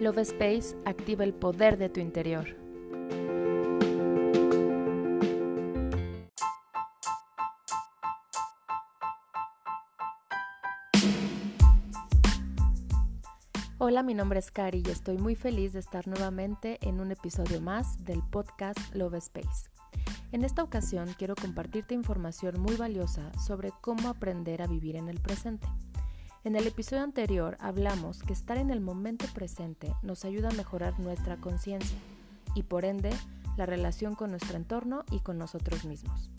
Love Space activa el poder de tu interior. Hola, mi nombre es Cari y estoy muy feliz de estar nuevamente en un episodio más del podcast Love Space. En esta ocasión quiero compartirte información muy valiosa sobre cómo aprender a vivir en el presente. En el episodio anterior hablamos que estar en el momento presente nos ayuda a mejorar nuestra conciencia y por ende la relación con nuestro entorno y con nosotros mismos.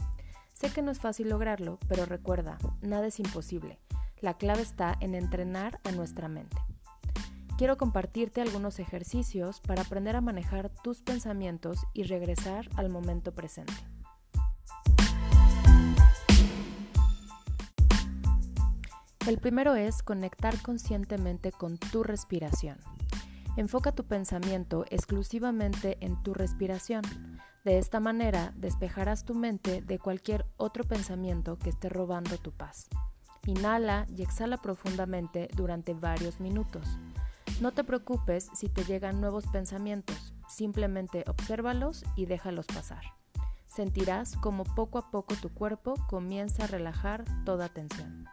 Sé que no es fácil lograrlo, pero recuerda, nada es imposible. La clave está en entrenar a nuestra mente. Quiero compartirte algunos ejercicios para aprender a manejar tus pensamientos y regresar al momento presente. El primero es conectar conscientemente con tu respiración. Enfoca tu pensamiento exclusivamente en tu respiración. De esta manera despejarás tu mente de cualquier otro pensamiento que esté robando tu paz. Inhala y exhala profundamente durante varios minutos. No te preocupes si te llegan nuevos pensamientos, simplemente obsérvalos y déjalos pasar. Sentirás como poco a poco tu cuerpo comienza a relajar toda tensión.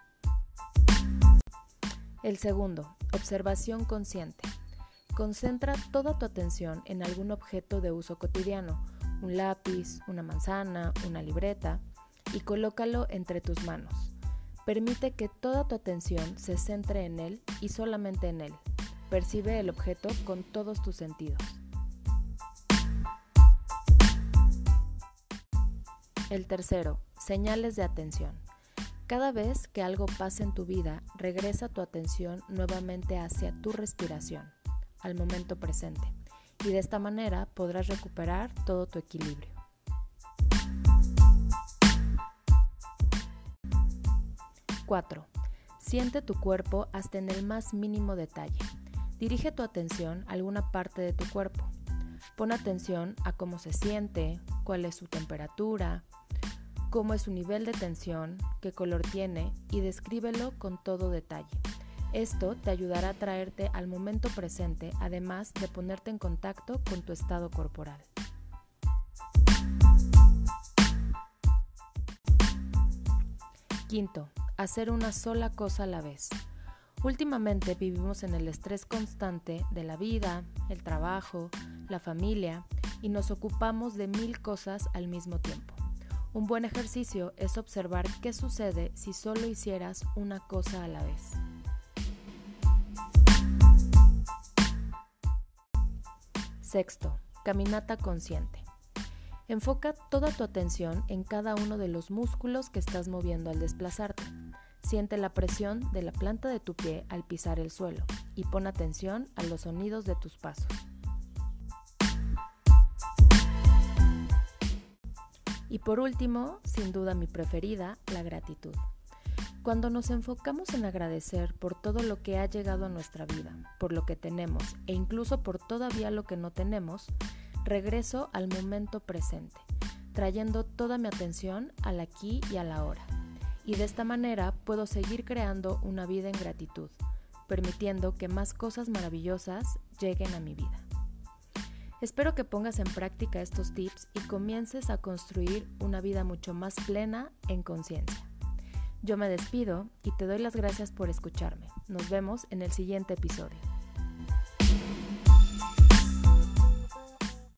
El segundo, observación consciente. Concentra toda tu atención en algún objeto de uso cotidiano, un lápiz, una manzana, una libreta, y colócalo entre tus manos. Permite que toda tu atención se centre en él y solamente en él. Percibe el objeto con todos tus sentidos. El tercero, señales de atención. Cada vez que algo pase en tu vida, regresa tu atención nuevamente hacia tu respiración, al momento presente, y de esta manera podrás recuperar todo tu equilibrio. ¡4! Siente tu cuerpo hasta en el más mínimo detalle. Dirige tu atención a alguna parte de tu cuerpo. Pon atención a cómo se siente, cuál es su temperatura, cómo es su nivel de tensión, qué color tiene y descríbelo con todo detalle. Esto te ayudará a traerte al momento presente, además de ponerte en contacto con tu estado corporal. Quinto, hacer una sola cosa a la vez. Últimamente vivimos en el estrés constante de la vida, el trabajo, la familia y nos ocupamos de mil cosas al mismo tiempo. Un buen ejercicio es observar qué sucede si solo hicieras una cosa a la vez. Sexto, caminata consciente. Enfoca toda tu atención en cada uno de los músculos que estás moviendo al desplazarte. Siente la presión de la planta de tu pie al pisar el suelo y pon atención a los sonidos de tus pasos. Y por último, sin duda mi preferida, la gratitud. Cuando nos enfocamos en agradecer por todo lo que ha llegado a nuestra vida, por lo que tenemos e incluso por todavía lo que no tenemos, regreso al momento presente, trayendo toda mi atención al aquí y a la ahora. Y de esta manera puedo seguir creando una vida en gratitud, permitiendo que más cosas maravillosas lleguen a mi vida. Espero que pongas en práctica estos tips y comiences a construir una vida mucho más plena en conciencia. Yo me despido y te doy las gracias por escucharme. Nos vemos en el siguiente episodio.